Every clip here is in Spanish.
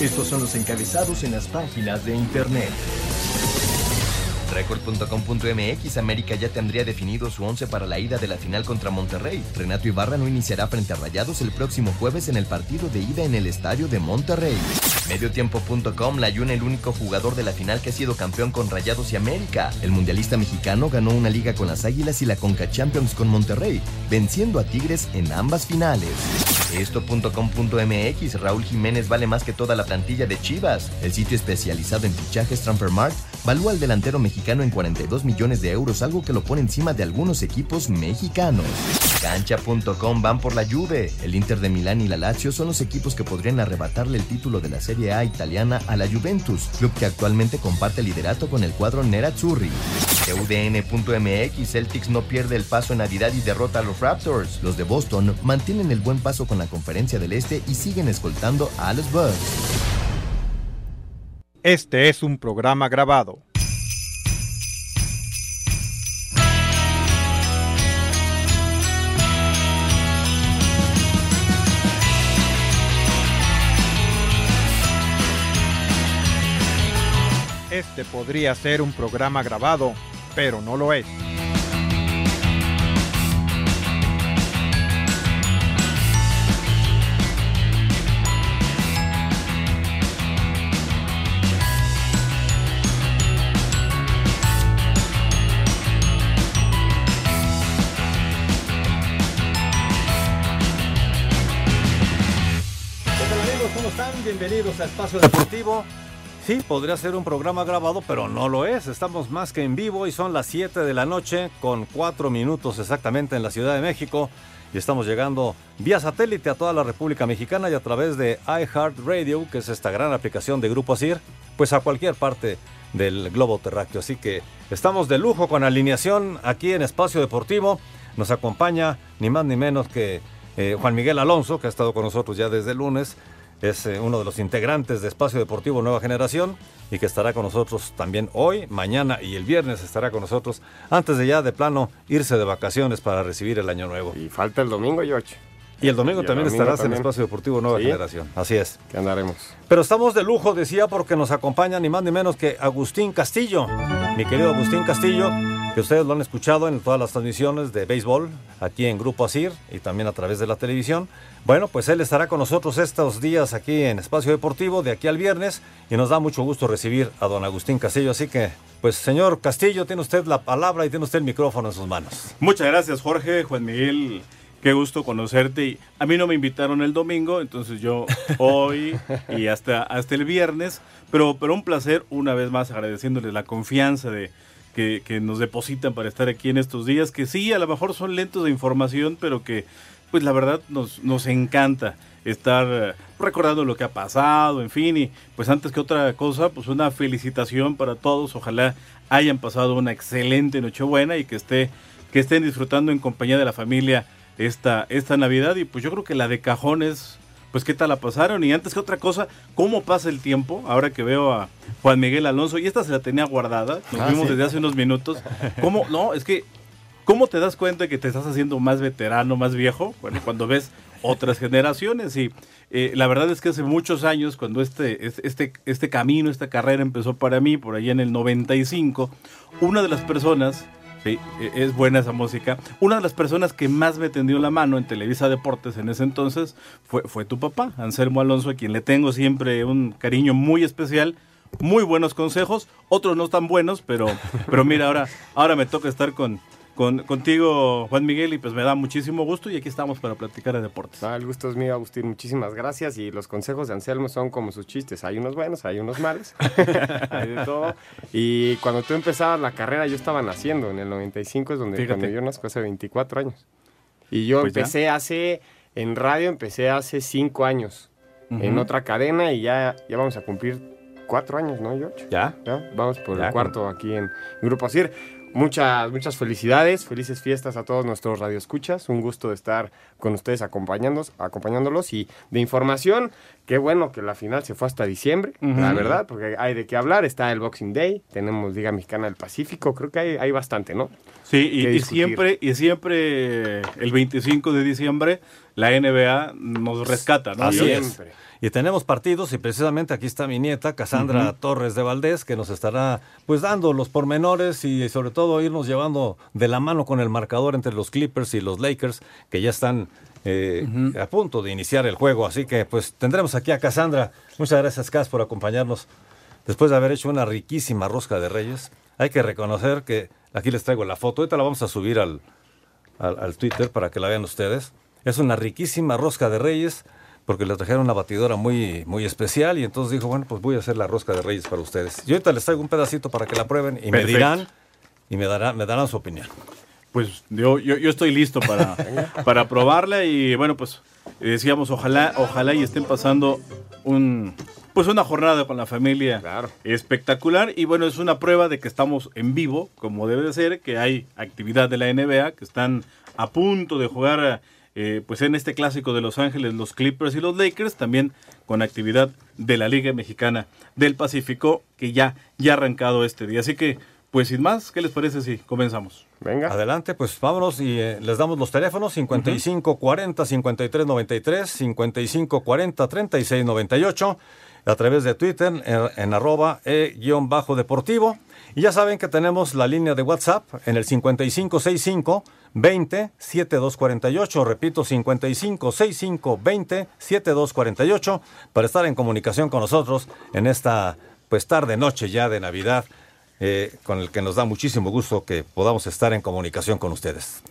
Estos son los encabezados en las páginas de internet. Record.com.mx América ya tendría definido su once para la ida de la final contra Monterrey. Renato Ibarra no iniciará frente a Rayados el próximo jueves en el partido de ida en el estadio de Monterrey. Mediotiempo.com la Layuna el único jugador de la final que ha sido campeón con Rayados y América. El mundialista mexicano ganó una liga con las Águilas y la Conca Champions con Monterrey, venciendo a Tigres en ambas finales. Esto.com.mx Raúl Jiménez vale más que toda la plantilla de Chivas. El sitio especializado en fichajes Transfermarkt valúa al delantero mexicano en 42 millones de euros, algo que lo pone encima de algunos equipos mexicanos. Cancha.com van por la Juve. El Inter de Milán y la Lazio son los equipos que podrían arrebatarle el título de la Serie A italiana a la Juventus, club que actualmente comparte liderato con el cuadro Nerazzurri. UDN.mx Celtics no pierde el paso en Navidad y derrota a los Raptors. Los de Boston mantienen el buen paso con la Conferencia del Este y siguen escoltando a los Bucks. Este es un programa grabado. Podría ser un programa grabado, pero no lo es. Bienvenidos a Espacio Deportivo. Sí, podría ser un programa grabado, pero no lo es. Estamos más que en vivo y son las 7 de la noche con 4 minutos exactamente en la Ciudad de México. Y estamos llegando vía satélite a toda la República Mexicana y a través de iHeartRadio, que es esta gran aplicación de Grupo Asir, pues a cualquier parte del globo terráqueo. Así que estamos de lujo con alineación aquí en Espacio Deportivo. Nos acompaña ni más ni menos que eh, Juan Miguel Alonso, que ha estado con nosotros ya desde el lunes. Es eh, uno de los integrantes de Espacio Deportivo Nueva Generación y que estará con nosotros también hoy, mañana y el viernes estará con nosotros antes de ya de plano irse de vacaciones para recibir el año nuevo. Y falta el domingo, George. Y el domingo Y el también domingo estarás también. en Espacio Deportivo Nueva Sí. Generación. Así es. Que andaremos. Pero estamos de lujo, decía, porque nos acompaña ni más ni menos que Agustín Castillo. Mi querido Agustín Castillo, que ustedes lo han escuchado en todas las transmisiones de béisbol, aquí en Grupo Asir y también a través de la televisión. Bueno, pues él estará con nosotros estos días aquí en Espacio Deportivo, de aquí al viernes, y nos da mucho gusto recibir a don Agustín Castillo. Así que, pues señor Castillo, tiene usted la palabra y tiene usted el micrófono en sus manos. Muchas gracias, Jorge, Juan Miguel. Qué gusto conocerte. Y a mí no me invitaron el domingo, entonces yo hoy y hasta, hasta el viernes. Pero, pero un placer, una vez más, agradeciéndoles la confianza de, que, que nos depositan para estar aquí en estos días. Que sí, a lo mejor son lentos de información, pero que, pues la verdad, nos, nos encanta estar eh, recordando lo que ha pasado, en fin. Y pues antes que otra cosa, pues una felicitación para todos. Ojalá hayan pasado una excelente Nochebuena y que esté que estén disfrutando en compañía de la familia esta, esta Navidad. Y pues yo creo que la de cajones, pues qué tal la pasaron. Y antes que otra cosa, ¿cómo pasa el tiempo? Ahora que veo a Juan Miguel Alonso, y esta se la tenía guardada, nos Ah, vimos sí. desde hace unos minutos. ¿Cómo? No, es que, ¿cómo te das cuenta que te estás haciendo más veterano, más viejo? Bueno, cuando ves otras generaciones y eh, la verdad es que hace muchos años cuando este, es- este, este camino, esta carrera empezó para mí por allá en el 95, una de las personas Sí, e- es buena esa música. Una de las personas que más me tendió la mano en Televisa Deportes en ese entonces fue, tu papá, Anselmo Alonso, a quien le tengo siempre un cariño muy especial. Muy buenos consejos, otros no tan buenos, pero, pero mira, ahora, ahora me toca estar con, con, contigo, Juan Miguel, y pues me da muchísimo gusto y aquí estamos para platicar de deportes. Ah, el gusto es mío, Agustín. Muchísimas gracias. Y los consejos de Anselmo son como sus chistes. Hay unos buenos, hay unos malos. hay de todo. Y cuando tú empezabas la carrera, yo estaba naciendo. En el 95 es donde Fíjate. cuando yo nazco hace 24 años. Y yo Pues ya. empecé hace, en radio empecé hace 5 años. En Ujú. otra cadena y ya, ya vamos a cumplir 4 años, ¿no, George? ¿Ya? Ya, vamos por Ya, el cuarto aquí en Grupo Asir. Muchas, muchas felicidades, felices fiestas a todos nuestros radioescuchas. Un gusto de estar con ustedes acompañándolos, acompañándolos y de información. Qué bueno que la final se fue hasta diciembre, la verdad, porque hay de qué hablar. Está el Boxing Day, tenemos Liga Mexicana del Pacífico, creo que hay, hay bastante, ¿no? Sí, y, y siempre, y siempre el 25 de diciembre la NBA nos rescata, ¿no? Así es. Y tenemos partidos y precisamente aquí está mi nieta, Cassandra Torres de Valdés, que nos estará pues dando los pormenores y sobre todo irnos llevando de la mano con el marcador entre los Clippers y los Lakers, que ya están eh, a punto de iniciar el juego. Así que pues tendremos aquí a Cassandra. Muchas gracias, Cas, por acompañarnos. Después de haber hecho una riquísima rosca de reyes, hay que reconocer que aquí les traigo la foto. Ahorita la vamos a subir al, al, al Twitter para que la vean ustedes. Es una riquísima rosca de reyes porque le trajeron una batidora muy, muy especial y entonces dijo, bueno, pues voy a hacer la rosca de reyes para ustedes. Y ahorita les traigo un pedacito para que la prueben y me dirán y me darán, me darán su opinión. Pues yo, yo, yo estoy listo para, para probarla y bueno, pues decíamos, ojalá, ojalá y estén pasando un pues una jornada con la familia Claro. espectacular y bueno, es una prueba de que estamos en vivo, como debe de ser, que hay actividad de la NBA, que están a punto de jugar eh, pues en este clásico de Los Ángeles, los Clippers y los Lakers, también con actividad de la Liga Mexicana del Pacífico, que ya, ya ha arrancado este día. Así que, pues sin más, ¿qué les parece si comenzamos? Venga. Adelante, pues vámonos y eh, les damos los teléfonos 55 40 53 93, 55 40 36 98, a través de Twitter en, en arroba e-deportivo. Y ya saben que tenemos la línea de WhatsApp en el 5565 20 7248, repito 5565 20 7248, para estar en comunicación con nosotros en esta pues tarde noche ya de Navidad eh, con el que nos da muchísimo gusto que podamos estar en comunicación con ustedes.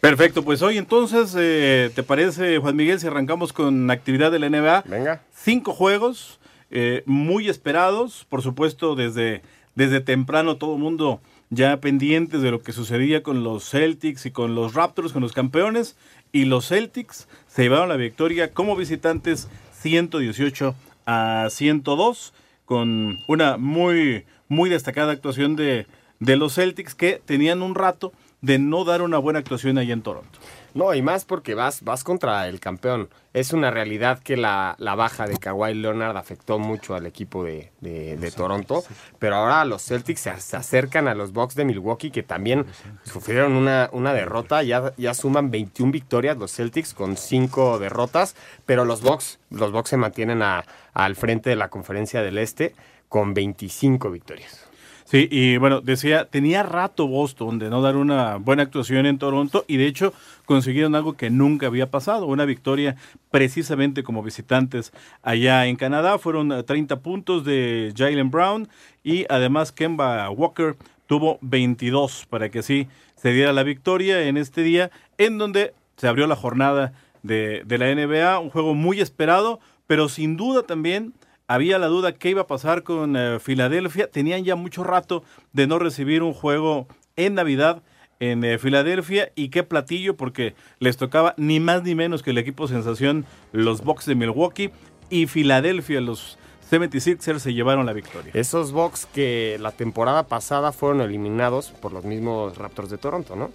Perfecto, pues hoy entonces, eh, ¿te parece, Juan Miguel, si arrancamos con actividad de la NBA? Venga. Cinco juegos eh, muy esperados, por supuesto, desde, desde temprano todo el mundo ya pendientes de lo que sucedía con los Celtics y con los Raptors, con los campeones, y los Celtics se llevaron la victoria como visitantes 118 a 102, con una muy, muy destacada actuación de, de los Celtics que tenían un rato de no dar una buena actuación ahí en Toronto. No, y más porque vas, vas contra el campeón. Es una realidad que la, la baja de Kawhi Leonard afectó mucho al equipo de, de- de Toronto, pero ahora los Celtics se, se acercan a los Bucks de Milwaukee que también sufrieron una, una derrota, ya, ya suman 21 victorias los Celtics con 5 derrotas, pero los Bucks, los Bucks se mantienen a- al frente de la conferencia del Este con 25 victorias. Sí, y bueno, decía, tenía rato Boston de no dar una buena actuación en Toronto y de hecho consiguieron algo que nunca había pasado, una victoria precisamente como visitantes allá en Canadá. Fueron eh, 30 puntos de Jalen Brown y además Kemba Walker tuvo 22 para que así se diera la victoria en este día en donde se abrió la jornada de, de la NBA, un juego muy esperado, pero sin duda también había la duda qué iba a pasar con eh, Filadelfia. Tenían ya mucho rato de no recibir un juego en Navidad en eh, Filadelfia y qué platillo porque les tocaba ni más ni menos que el equipo sensación los Bucks de Milwaukee y Filadelfia los 76ers se llevaron la victoria. Esos Bucks que la temporada pasada fueron eliminados por los mismos Raptors de Toronto, ¿no?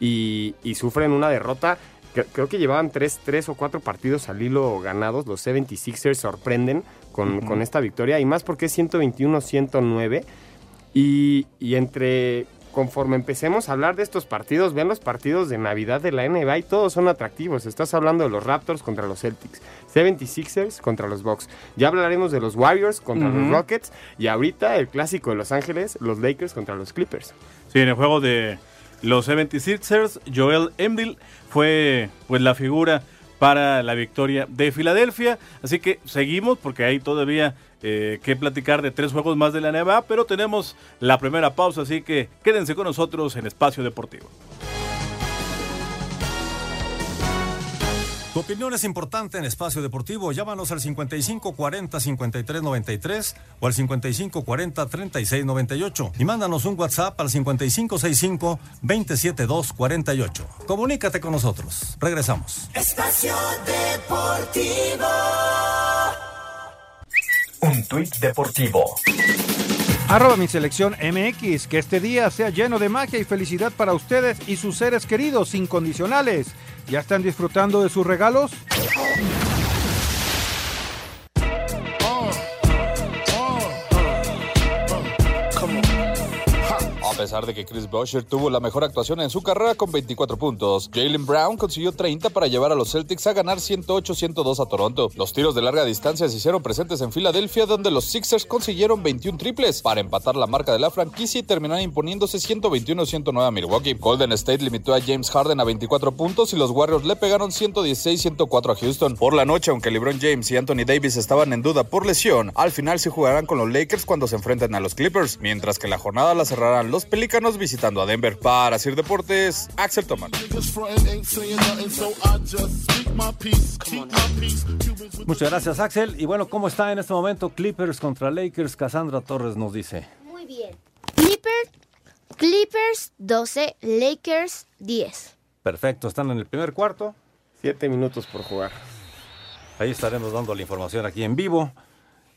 Y, sufren una derrota. Creo que llevaban tres, tres o cuatro partidos al hilo ganados. Los 76ers sorprenden con, esta victoria. Y más porque es 121-109. Y, y entre. Conforme empecemos a hablar de estos partidos, vean los partidos de Navidad de la NBA y todos son atractivos. Estás hablando de los Raptors contra los Celtics, 76ers contra los Bucks. Ya hablaremos de los Warriors contra los. Rockets y ahorita el clásico de Los Ángeles, los Lakers contra los Clippers. Sí, en el juego de, los 76ers. Joel Embiid fue pues la figura para la victoria de Filadelfia. Así que seguimos porque hay todavía eh, que platicar de tres juegos más de la NBA, pero tenemos la primera pausa, así que quédense con nosotros en Espacio Deportivo. Tu opinión es importante en Espacio Deportivo. Llámanos al 5540-5393 o al 5540-3698 y mándanos un WhatsApp al 5565-27248. Comunícate con nosotros. Regresamos. Espacio Deportivo. Un tuit deportivo. Arroba mi selección MX. Que este día sea lleno de magia y felicidad para ustedes y sus seres queridos incondicionales. ¿Ya están disfrutando de sus regalos? Pesar de que Chris Boucher tuvo la mejor actuación en su carrera con 24 puntos, Jalen Brown consiguió 30 para llevar a los Celtics a ganar 108-102 a Toronto. Los tiros de larga distancia se hicieron presentes en Filadelfia, donde los Sixers consiguieron 21 triples para empatar la marca de la franquicia y terminar imponiéndose 121-109 a Milwaukee. Golden State limitó a James Harden a 24 puntos y los Warriors le pegaron 116-104 a Houston. Por la noche, aunque LeBron James y Anthony Davis estaban en duda por lesión, al final se jugarán con los Lakers cuando se enfrenten a los Clippers, mientras que la jornada la cerrarán los Pelícanos visitando a Denver. Para Sir Deportes, Axel Toman. Muchas gracias, Axel. Y bueno, ¿cómo está en este momento Clippers contra Lakers? Cassandra Torres nos dice. Muy bien. Clippers, Clippers 12, Lakers 10. Perfecto, están en el primer cuarto. Siete minutos por jugar. Ahí estaremos dando la información aquí en vivo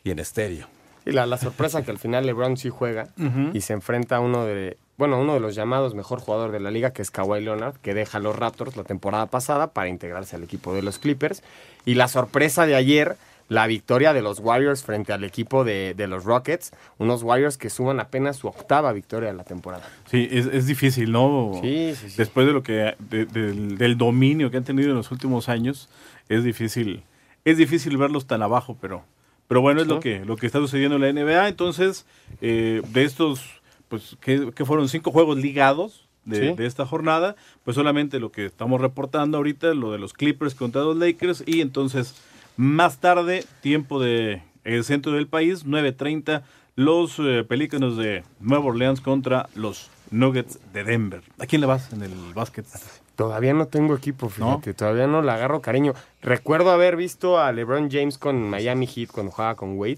y en estéreo. Y la, la sorpresa que al final LeBron sí juega y se enfrenta a uno de, bueno, uno de los llamados mejor jugador de la liga, que es Kawhi Leonard, que deja a los Raptors la temporada pasada para integrarse al equipo de los Clippers. Y la sorpresa de ayer, la victoria de los Warriors frente al equipo de, de los Rockets, unos Warriors que suman apenas su octava victoria de la temporada. Sí, es, es difícil, ¿no? Sí, sí, sí. Después de lo que de- del, del dominio que han tenido en los últimos años, es difícil, es difícil verlos tan abajo, pero, pero bueno, es lo que, lo que está sucediendo en la NBA. Entonces, eh, de estos, pues, que, fueron cinco juegos ligados de, Sí. de esta jornada, pues solamente lo que estamos reportando ahorita, lo de los Clippers contra los Lakers, y entonces más tarde, tiempo de el centro del país, 9.30, los eh, Pelícanos de Nueva Orleans contra los Nuggets de Denver. ¿A quién le vas en el básquet? Todavía no tengo equipo, fíjate, todavía no le agarro cariño. Recuerdo haber visto a LeBron James con Miami Heat cuando jugaba con Wade,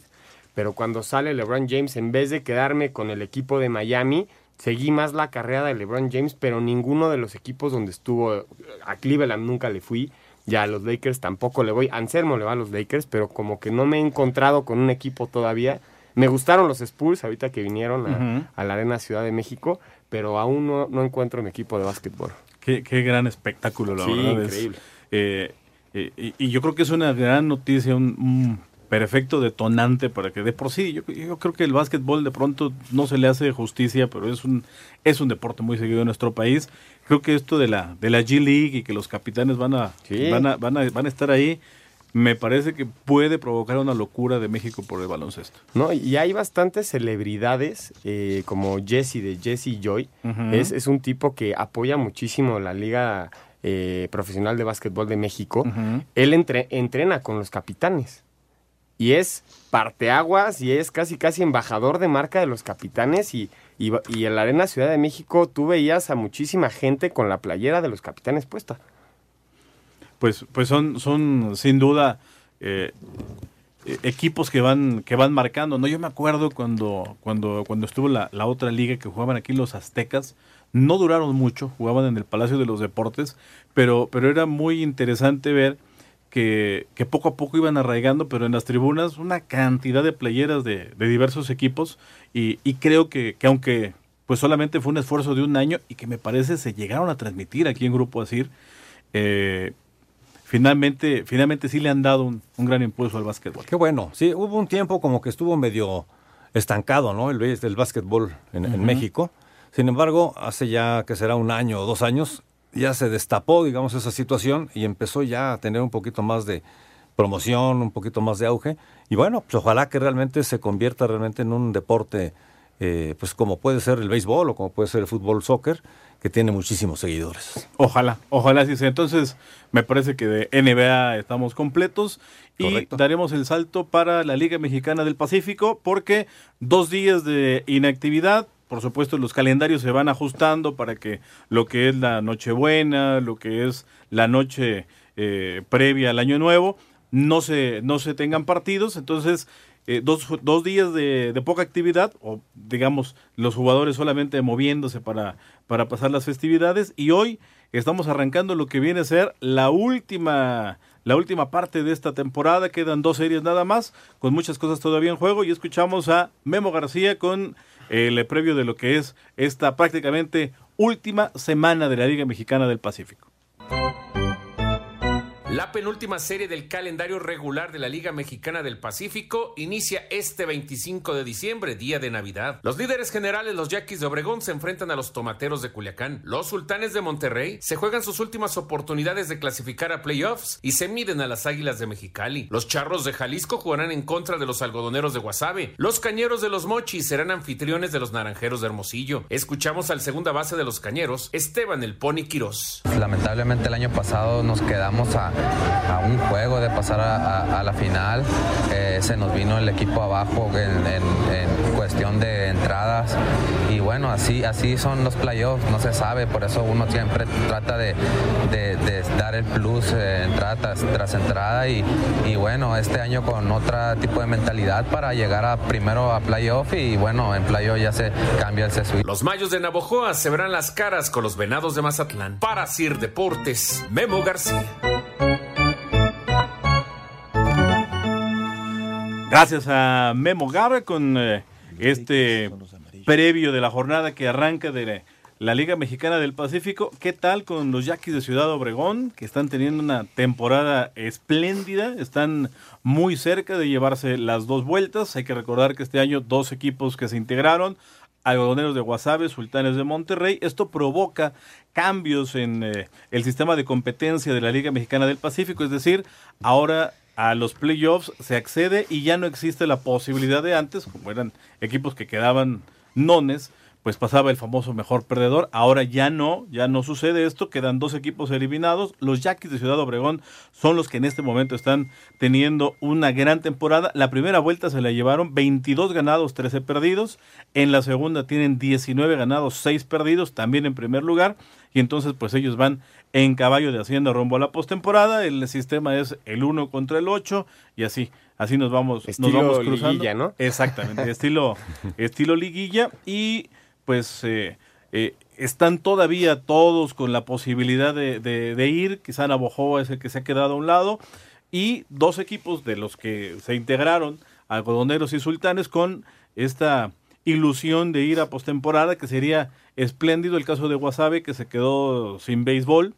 pero cuando sale LeBron James, en vez de quedarme con el equipo de Miami, seguí más la carrera de LeBron James, pero ninguno de los equipos donde estuvo, a Cleveland nunca le fui, ya a los Lakers tampoco le voy, Anselmo le va a los Lakers, pero como que no me he encontrado con un equipo todavía. Me gustaron los Spurs ahorita que vinieron a, la Arena Ciudad de México, pero aún no, no encuentro mi equipo de básquetbol. Qué, qué gran espectáculo, la Sí, verdad. es, increíble. eh, eh, y, y yo creo que es una gran noticia, un, un perfecto detonante para que de por sí, yo, yo creo que el básquetbol de pronto no se le hace justicia, pero es un, es un deporte muy seguido en nuestro país. Creo que esto de la, de la G League y que los capitanes van a, Sí. van a, van a, van a estar ahí, me parece que puede provocar una locura de México por el baloncesto. No, y hay bastantes celebridades, eh, como Jesse de Jesse Joy. Es, es un tipo que apoya muchísimo la Liga eh, Profesional de Básquetbol de México. Él entre- entrena con los capitanes. Y es parteaguas y es casi casi embajador de marca de los capitanes. Y, y en la Arena Ciudad de México tú veías a muchísima gente con la playera de los capitanes puesta. Pues, pues son, son sin duda eh, eh, equipos que van, que van marcando. ¿no? Yo me acuerdo cuando, cuando, cuando estuvo la, la otra liga que jugaban aquí los aztecas, no duraron mucho, jugaban en el Palacio de los Deportes, pero, pero era muy interesante ver que, que poco a poco iban arraigando, pero en las tribunas una cantidad de playeras de, de diversos equipos y, y creo que, que aunque pues solamente fue un esfuerzo de un año y que me parece se llegaron a transmitir aquí en Grupo Asir, eh, finalmente, finalmente sí le han dado un, un gran impulso al básquetbol. Qué bueno. Sí, hubo un tiempo como que estuvo medio estancado, ¿no? El, el básquetbol en. México. Sin embargo, hace ya que será un año o dos años, ya se destapó, digamos, esa situación y empezó ya a tener un poquito más de promoción, un poquito más de auge. Y bueno, pues ojalá que realmente se convierta realmente en un deporte eh, pues como puede ser el béisbol o como puede ser el fútbol soccer, que tiene muchísimos seguidores. Ojalá, ojalá sí sea. Entonces, me parece que de NBA estamos completos y daremos el salto para la Liga Mexicana del Pacífico porque dos días de inactividad, por supuesto los calendarios se van ajustando para que lo que es la Nochebuena, lo que es la noche eh, previa al Año Nuevo, no se, no se tengan partidos. Entonces, eh, dos, dos, días de, de, poca actividad, o digamos, los jugadores solamente moviéndose para, para pasar las festividades. Y hoy estamos arrancando lo que viene a ser la última, la última parte de esta temporada. Quedan dos series nada más, con muchas cosas todavía en juego. Y escuchamos a Memo García con el previo de lo que es esta prácticamente última semana de la Liga Mexicana del Pacífico. La penúltima serie del calendario regular de la Liga Mexicana del Pacífico inicia este 25 de diciembre, día de Navidad. Los líderes generales, los Yaquis de Obregón, se enfrentan a los Tomateros de Culiacán. Los Sultanes de Monterrey se juegan sus últimas oportunidades de clasificar a playoffs y se miden a las Águilas de Mexicali. Los Charros de Jalisco jugarán en contra de los Algodoneros de Guasave. Los Cañeros de los Mochis serán anfitriones de los Naranjeros de Hermosillo. Escuchamos al segunda base de los Cañeros, Esteban el Pony Quirós. Lamentablemente el año pasado nos quedamos a a un juego de pasar a, la final. Eh, se nos vino el equipo abajo en, cuestión de entradas bueno, así, así son los playoffs, no se sabe, por eso uno siempre trata de, de, de dar el plus eh, entrada tras, tras entrada y, y, bueno, este año con otro tipo de mentalidad para llegar a primero a playoff y bueno, en playoff ya se cambia el sesuí. Los Mayos de Navojoa se verán las caras con los Venados de Mazatlán. Para Sir Deportes, Memo García. Gracias a Memo Garra con eh, este previo de la jornada que arranca de la Liga Mexicana del Pacífico. ¿Qué tal con los Yaquis de Ciudad Obregón, que están teniendo una temporada espléndida? Están muy cerca de llevarse las dos vueltas. Hay que recordar que este año dos equipos que se integraron, algodoneros de Guasave, sultanes de Monterrey. Esto provoca cambios en eh, el sistema de competencia de la Liga Mexicana del Pacífico, es decir, ahora a los playoffs se accede y ya no existe la posibilidad de antes, como eran equipos que quedaban nones, pues pasaba el famoso mejor perdedor. Ahora ya no, ya no sucede esto, quedan dos equipos eliminados. Los Yaquis de Ciudad Obregón son los que en este momento están teniendo una gran temporada. La primera vuelta se la llevaron 22 ganados, 13 perdidos. En la segunda tienen 19 ganados, 6 perdidos, también en primer lugar. Y entonces pues ellos van en caballo de Hacienda rumbo a la postemporada. El sistema es el 1 contra el 8 y así. Así nos vamos, estilo nos vamos cruzando. Liguilla, ¿no? Exactamente, estilo, estilo liguilla. Y pues eh, eh, están todavía todos con la posibilidad de, de, de, ir. Quizá Navojoa es el que se ha quedado a un lado. Y dos equipos de los que se integraron, algodoneros y sultanes, con esta ilusión de ir a postemporada, que sería espléndido el caso de Wasabe, que se quedó sin béisbol.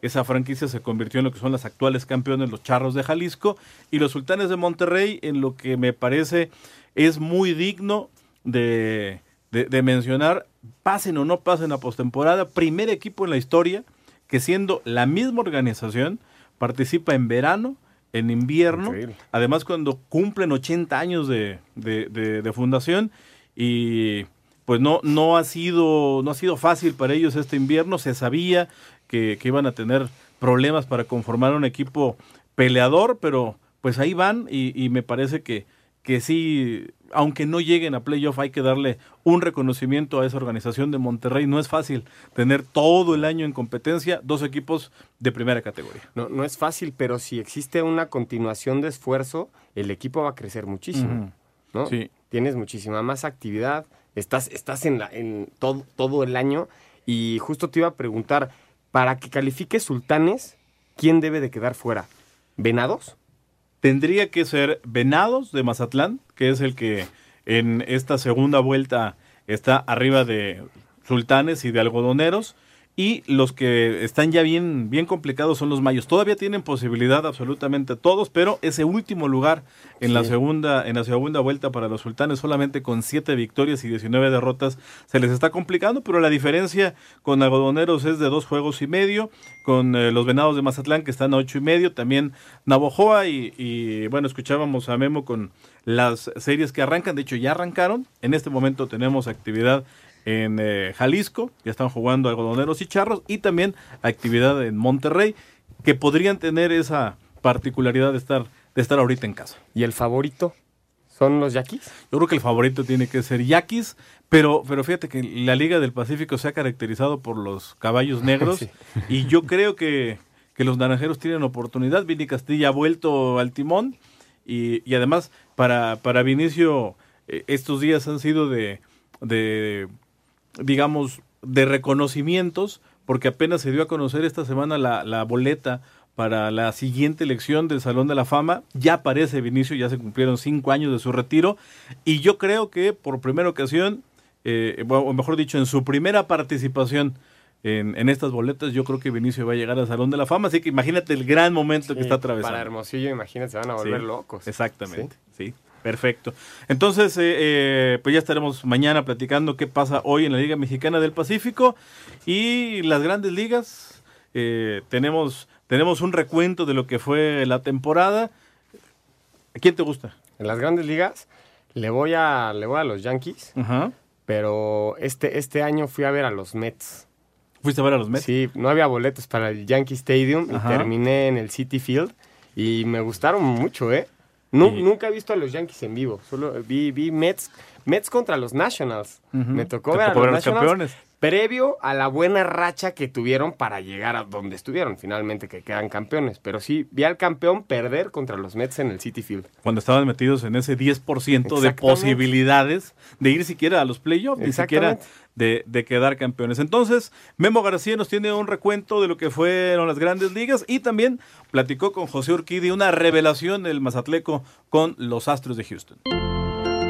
Esa franquicia se convirtió en lo que son las actuales campeones, los Charros de Jalisco, y los Sultanes de Monterrey, en lo que me parece es muy digno de, de, de mencionar, pasen o no pasen a postemporada, primer equipo en la historia que siendo la misma organización participa en verano, en invierno, Increíble. además cuando cumplen 80 años de, de, de, de fundación y pues no, no, ha sido, no ha sido fácil para ellos este invierno. Se sabía que, que, iban a tener problemas para conformar un equipo peleador, pero pues ahí van y, y me parece que, que sí, aunque no lleguen a playoff, hay que darle un reconocimiento a esa organización de Monterrey. No es fácil tener todo el año en competencia dos equipos de primera categoría. No, no es fácil, pero si existe una continuación de esfuerzo, el equipo va a crecer muchísimo. Uh -huh. ¿no? Sí. Tienes muchísima más actividad, estás, estás en, la, en todo, todo el año y justo te iba a preguntar, para que califique Sultanes, ¿quién debe de quedar fuera? ¿Venados? Tendría que ser Venados de Mazatlán, que es el que en esta segunda vuelta está arriba de Sultanes y de Algodoneros. Y los que están ya bien, bien complicados son los mayos. Todavía tienen posibilidad absolutamente todos, pero ese último lugar en la segunda, en la segunda vuelta para los sultanes, solamente con siete victorias y 19 derrotas, se les está complicando, pero la diferencia con algodoneros es de dos juegos y medio, con eh, los venados de Mazatlán que están a ocho y medio, también Navojoa y, y bueno, escuchábamos a Memo con las series que arrancan, de hecho ya arrancaron, en este momento tenemos actividad en eh, Jalisco, ya están jugando algodoneros y charros, y también actividad en Monterrey, que podrían tener esa particularidad de estar, de estar ahorita en casa. ¿Y el favorito? ¿Son los Yaquis? Yo creo que el favorito tiene que ser Yaquis, pero, pero fíjate que la Liga del Pacífico se ha caracterizado por los caballos negros, Sí. y yo creo que, que los naranjeros tienen oportunidad. Vini Castilla ha vuelto al timón, y, y además para, para Vinicio eh, estos días han sido de, de digamos, de reconocimientos, porque apenas se dio a conocer esta semana la, la boleta para la siguiente elección del Salón de la Fama. Ya aparece Vinicio, ya se cumplieron cinco años de su retiro, y yo creo que por primera ocasión, eh, o mejor dicho, en su primera participación en, en estas boletas, yo creo que Vinicio va a llegar al Salón de la Fama, así que imagínate el gran momento que está atravesando. Para Hermosillo, imagínate, se van a volver Sí, locos. Exactamente, sí. Perfecto. Entonces, eh, eh, pues ya estaremos mañana platicando qué pasa hoy en la Liga Mexicana del Pacífico y las grandes ligas. eh, tenemos, tenemos un recuento de lo que fue la temporada. ¿A quién te gusta? En las grandes ligas le voy a, le voy a los Yankees, pero este, este año fui a ver a los Mets. ¿Fuiste a ver a los Mets? Sí, no había boletos para el Yankee Stadium y terminé en el City Field y me gustaron mucho, ¿eh? Y- Nunca he visto a los Yankees en vivo, solo vi, vi Mets, Mets contra los Nationals. Me tocó Te ver a tocó los ver a los Nationals campeones. Previo a la buena racha que tuvieron para llegar a donde estuvieron, finalmente que quedan campeones. Pero sí, vi al campeón perder contra los Mets en el City Field. Cuando estaban metidos en ese 10% de posibilidades de ir siquiera a los playoffs, ni siquiera de quedar campeones. Entonces, Memo García nos tiene un recuento de lo que fueron las grandes ligas y también platicó con José Urquidi una revelación del Mazatleco con los Astros de Houston.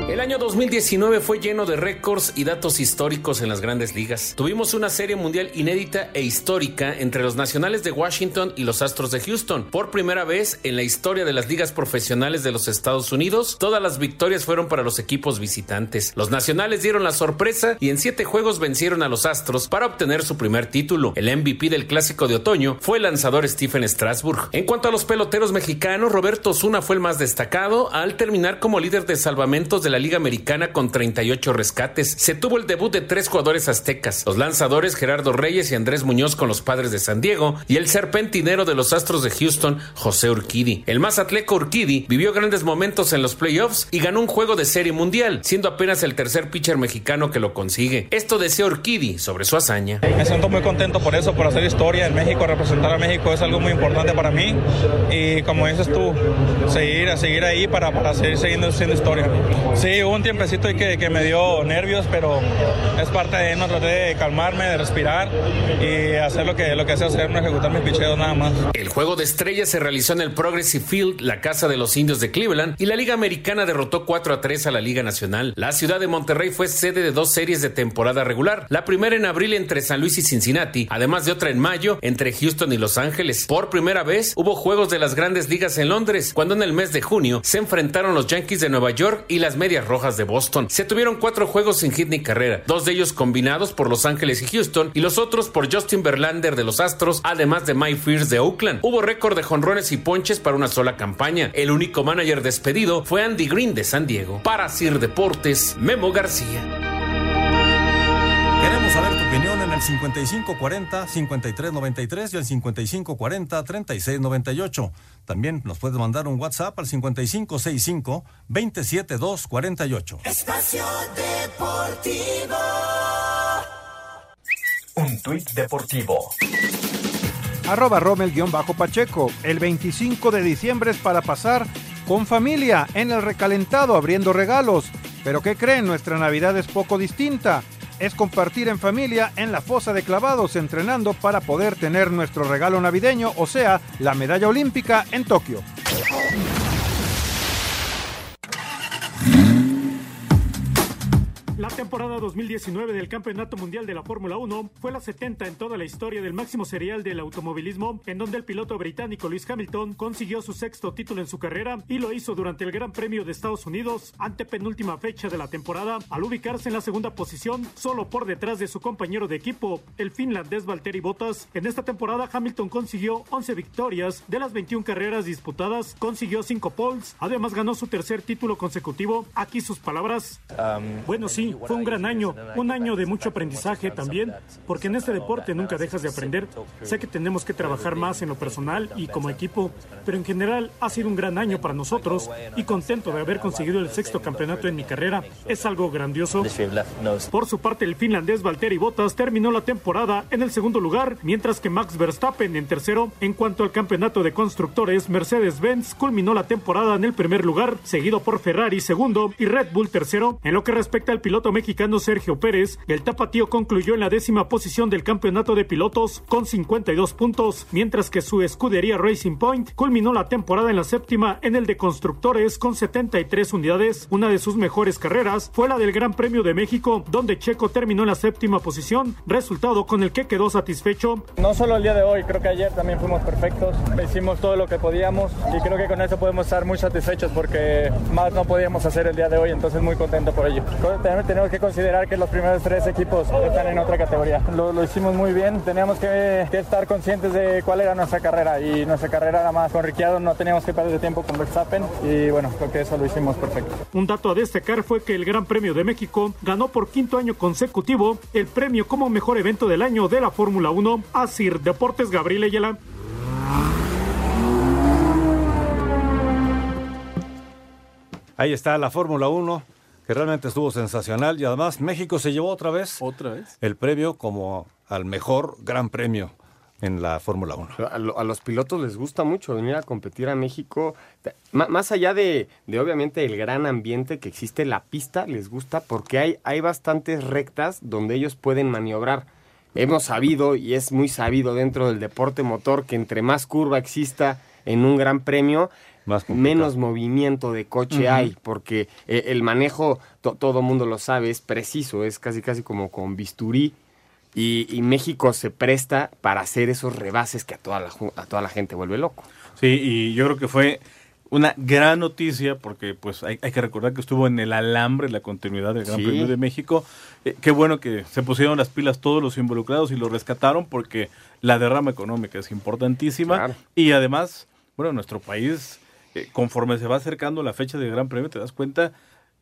El año 2019 fue lleno de récords y datos históricos en las grandes ligas. Tuvimos una serie mundial inédita e histórica entre los Nacionales de Washington y los Astros de Houston. Por primera vez en la historia de las ligas profesionales de los Estados Unidos, todas las victorias fueron para los equipos visitantes. Los Nacionales dieron la sorpresa y en siete juegos vencieron a los Astros para obtener su primer título. El MVP del Clásico de Otoño fue el lanzador Stephen Strasburg. En cuanto a los peloteros mexicanos, Roberto Osuna fue el más destacado al terminar como líder de salvamentos de la Liga Americana con 38 rescates. Se tuvo el debut de tres jugadores aztecas, los lanzadores Gerardo Reyes y Andrés Muñoz con los padres de San Diego y el serpentinero de los Astros de Houston, José Urquidi. El más atleco Urquidi vivió grandes momentos en los playoffs y ganó un juego de serie mundial, siendo apenas el tercer pitcher mexicano que lo consigue. Esto decía Urquidi sobre su hazaña. Me siento muy contento por eso, por hacer historia en México, representar a México es algo muy importante para mí y como dices tú, seguir, seguir ahí para, para seguir haciendo historia. Sí, hubo un tiempecito que, que me dio nervios, pero es parte de no traté de calmarme, de respirar y hacer lo que, lo que sé hacer, no ejecutar mis picheos nada más. El juego de estrellas se realizó en el Progressive Field, la casa de los indios de Cleveland, y la Liga Americana derrotó 4 a 3 a la Liga Nacional. La ciudad de Monterrey fue sede de dos series de temporada regular. La primera en abril entre San Luis y Cincinnati, además de otra en mayo entre Houston y Los Ángeles. Por primera vez hubo juegos de las grandes ligas en Londres, cuando en el mes de junio se enfrentaron los Yankees de Nueva York y las Medias Rojas de Boston. Se tuvieron cuatro juegos sin hit ni carrera, dos de ellos combinados por Los Ángeles y Houston y los otros por Justin Verlander de los Astros, además de Mike Pierce de Oakland. Hubo récord de jonrones y ponches para una sola campaña. El único manager despedido fue Andy Green de San Diego. Para Sir Deportes, Memo García. El 5540-5393 y el 5540-3698. También nos puedes mandar un WhatsApp al 5565-27248. Espacio Deportivo. Un tuit deportivo. Arroba Rommel-Pacheco. El 25 de diciembre es para pasar con familia en el recalentado abriendo regalos. Pero ¿qué creen? Nuestra Navidad es poco distinta. Es compartir en familia en la fosa de clavados entrenando para poder tener nuestro regalo navideño, o sea, la medalla olímpica en Tokio. La temporada 2019 del Campeonato Mundial de la Fórmula 1 fue la 70 en toda la historia del máximo serial del automovilismo, en donde el piloto británico Lewis Hamilton consiguió su sexto título en su carrera y lo hizo durante el Gran Premio de Estados Unidos, ante penúltima fecha de la temporada, al ubicarse en la segunda posición, solo por detrás de su compañero de equipo, el finlandés Valtteri Bottas. En esta temporada, Hamilton consiguió 11 victorias de las 21 carreras disputadas, consiguió 5 poles, además ganó su tercer título consecutivo. Aquí sus palabras. Bueno, sí, fue un gran año, un año de mucho aprendizaje también, porque en este deporte nunca dejas de aprender. Sé que tenemos que trabajar más en lo personal y como equipo, pero en general ha sido un gran año para nosotros y contento de haber conseguido el sexto campeonato en mi carrera. Es algo grandioso. Por su parte, el finlandés Valtteri Bottas terminó la temporada en el segundo lugar, mientras que Max Verstappen en tercero. En cuanto al campeonato de constructores, Mercedes-Benz culminó la temporada en el primer lugar, seguido por Ferrari segundo y Red Bull tercero. En lo que respecta al piloto mexicano Sergio Pérez, el tapatío concluyó en la décima posición del campeonato de pilotos con 52 puntos, mientras que su escudería Racing Point culminó la temporada en la séptima en el de constructores con 73 unidades. Una de sus mejores carreras fue la del Gran Premio de México, donde Checo terminó en la séptima posición, resultado con el que quedó satisfecho. No solo el día de hoy, creo que ayer también fuimos perfectos, hicimos todo lo que podíamos y creo que con eso podemos estar muy satisfechos porque más no podíamos hacer el día de hoy, entonces muy contento por ello. Tenemos que considerar que los primeros tres equipos están en otra categoría. Lo, lo hicimos muy bien, teníamos que, que, estar conscientes de cuál era nuestra carrera y nuestra carrera era más con Ricciardo, no teníamos que perder tiempo con Verstappen y bueno, creo que eso lo hicimos perfecto. Un dato a destacar fue que el Gran Premio de México ganó por quinto año consecutivo el premio como mejor evento del año de la Fórmula 1 a Sir Deportes Gabriel Ayala. Ahí está la Fórmula 1, que realmente estuvo sensacional y además México se llevó otra vez, ¿Otra vez? el premio como al mejor gran premio en la Fórmula 1. A, lo- a los pilotos les gusta mucho venir a competir a México. Más allá de, de, obviamente el gran ambiente que existe, la pista les gusta porque hay, hay bastantes rectas donde ellos pueden maniobrar. Hemos sabido y es muy sabido dentro del deporte motor que entre más curva exista en un gran premio, menos movimiento de coche hay, porque eh, el manejo, to- todo mundo lo sabe, es preciso, es casi casi como con bisturí. Y, y México se presta para hacer esos rebases que a toda la, a toda la gente vuelve loco. Sí, y yo creo que fue una gran noticia porque pues hay, hay que recordar que estuvo en el alambre la continuidad del Gran Sí. Premio de México. Eh, qué bueno que se pusieron las pilas todos los involucrados y lo rescataron porque la derrama económica es importantísima y además, bueno, nuestro país eh, conforme se va acercando la fecha del Gran Premio te das cuenta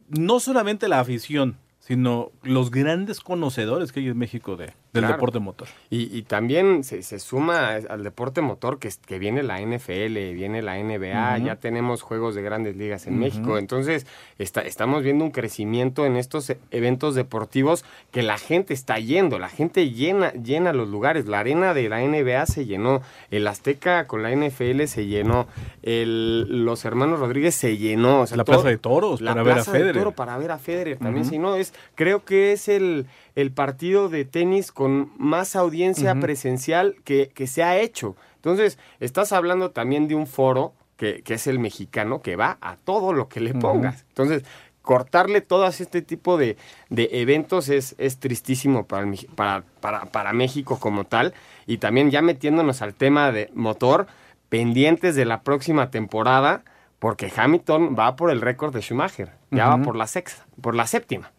no solamente la afición, sino los grandes conocedores que hay en México de, del Claro. deporte motor. Y, y también se, se suma al deporte motor que, que viene la NFL, viene la NBA, ya tenemos juegos de grandes ligas en. México. Entonces, está, estamos viendo un crecimiento en estos eventos deportivos que la gente está yendo, la gente llena, llena los lugares. La arena de la NBA se llenó, el Azteca con la NFL se llenó, el, los hermanos Rodríguez se llenó. o sea, La todo- Plaza de Toros la para ver a Plaza de Federer. Toro para ver a Federer también. Si no, es, creo que es el, el partido de tenis con más audiencia presencial que, que se ha hecho. Entonces, estás hablando también de un foro que, que es el mexicano que va a todo lo que le pongas. Entonces, cortarle todas este tipo de, de eventos es, es tristísimo para, el para, para, para México como tal. Y también ya metiéndonos al tema de motor, pendientes de la próxima temporada, porque Hamilton va por el récord de Schumacher. Ya va por la sexta, por la séptima.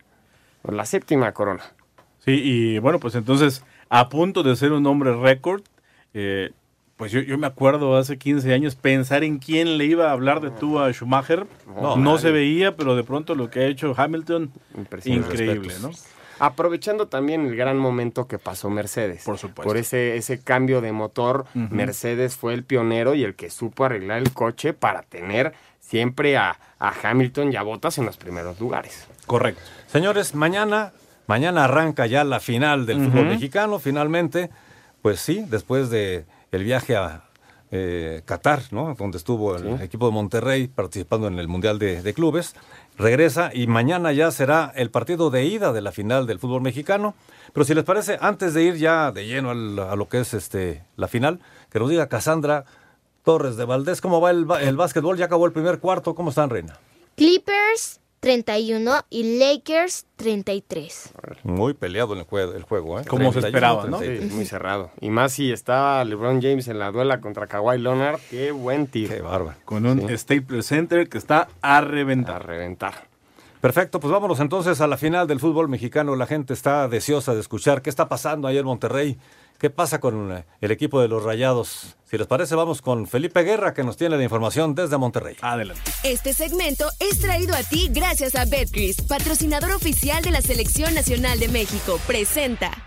Por la séptima corona. Sí, y bueno, pues entonces, a punto de ser un hombre récord, eh, pues yo, yo me acuerdo hace 15 años pensar en quién le iba a hablar de tú a Schumacher. No, se veía, pero de pronto lo que ha hecho Hamilton, increíble, ¿no? Aprovechando también el gran momento que pasó Mercedes. Por supuesto. Por ese, ese cambio de motor. Mercedes fue el pionero y el que supo arreglar el coche para tener siempre a, a Hamilton y a Bottas en los primeros lugares. Correcto. Señores, mañana, mañana arranca ya la final del fútbol mexicano, finalmente. Pues sí, después de el viaje a eh, Qatar, ¿no? Donde estuvo el equipo de Monterrey participando en el Mundial de, de Clubes. Regresa y mañana ya será el partido de ida de la final del fútbol mexicano. Pero si les parece, antes de ir ya de lleno al- a lo que es este la final, que nos diga Cassandra Torres de Valdés, ¿cómo va el, el básquetbol? Ya acabó el primer cuarto, ¿cómo están, Reina? Clippers 31 y Lakers 33. Muy peleado el juego, el juego ¿eh? Como se 31, esperaba, ¿no? 33. Sí, muy cerrado. Y más si está LeBron James en la duela contra Kawhi Leonard, qué buen tiro. Qué bárbaro. Con un Staples Center que está a reventar. A reventar. Perfecto, pues vámonos entonces a la final del fútbol mexicano. La gente está deseosa de escuchar qué está pasando ahí en Monterrey. ¿Qué pasa con el equipo de los Rayados? Si les parece, vamos con Felipe Guerra, que nos tiene la información desde Monterrey. Adelante. Este segmento es traído a ti gracias a Betcris, patrocinador oficial de la Selección Nacional de México. Presenta.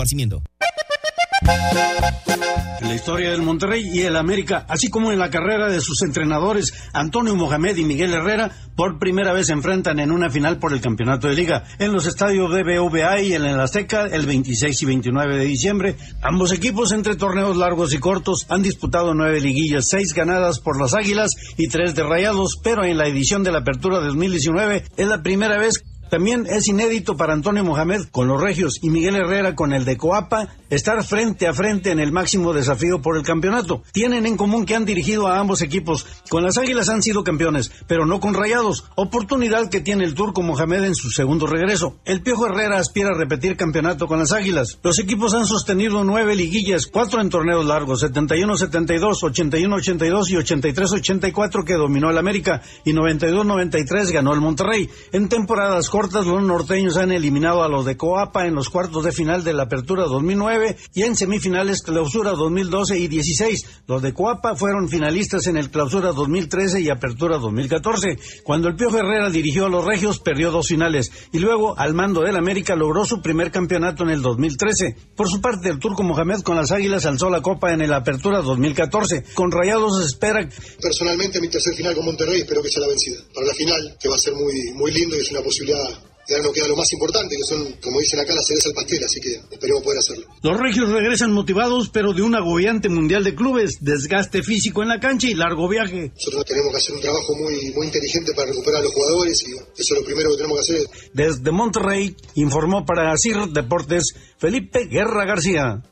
En la historia del Monterrey y el América, así como en la carrera de sus entrenadores Antonio Mohamed y Miguel Herrera, por primera vez se enfrentan en una final por el campeonato de liga en los estadios de BVA y en el Azteca el 26 y 29 de diciembre. Ambos equipos entre torneos largos y cortos han disputado nueve liguillas, seis ganadas por las Águilas y tres de Rayados, pero en la edición de la Apertura 2019 es la primera vez también es inédito para Antonio Mohamed con los Regios y Miguel Herrera con el de Coapa estar frente a frente en el máximo desafío por el campeonato. Tienen en común que han dirigido a ambos equipos. Con las Águilas han sido campeones, pero no con Rayados. Oportunidad que tiene el turco Mohamed en su segundo regreso. El Piojo Herrera aspira a repetir campeonato con las Águilas. Los equipos han sostenido nueve liguillas, cuatro en torneos largos, 71-72, 81-82 y 83-84 que dominó el América y 92-93 ganó el Monterrey. En temporadas cortas, los norteños han eliminado a los de Coapa en los cuartos de final de la Apertura 2009 y en semifinales Clausura 2012 y 16. Los de Coapa fueron finalistas en el Clausura 2013 y Apertura 2014. Cuando el Piojo Herrera dirigió a los Regios, perdió dos finales y luego, al mando del América, logró su primer campeonato en el 2013. Por su parte, el turco Mohamed con las Águilas alzó la copa en el Apertura 2014. Con Rayados espera Personalmente, mi tercer final con Monterrey, espero que sea la vencida. Para la final, que va a ser muy, muy lindo y es una posibilidad ya no queda lo más importante, que son, como dicen acá, las cerezas al pastel, así que esperemos poder hacerlo. Los regios regresan motivados, pero de un agobiante mundial de clubes, desgaste físico en la cancha y largo viaje. Nosotros tenemos que hacer un trabajo muy, muy inteligente para recuperar a los jugadores y eso es lo primero que tenemos que hacer. Desde Monterrey, informó para CIR Deportes Felipe Guerra García.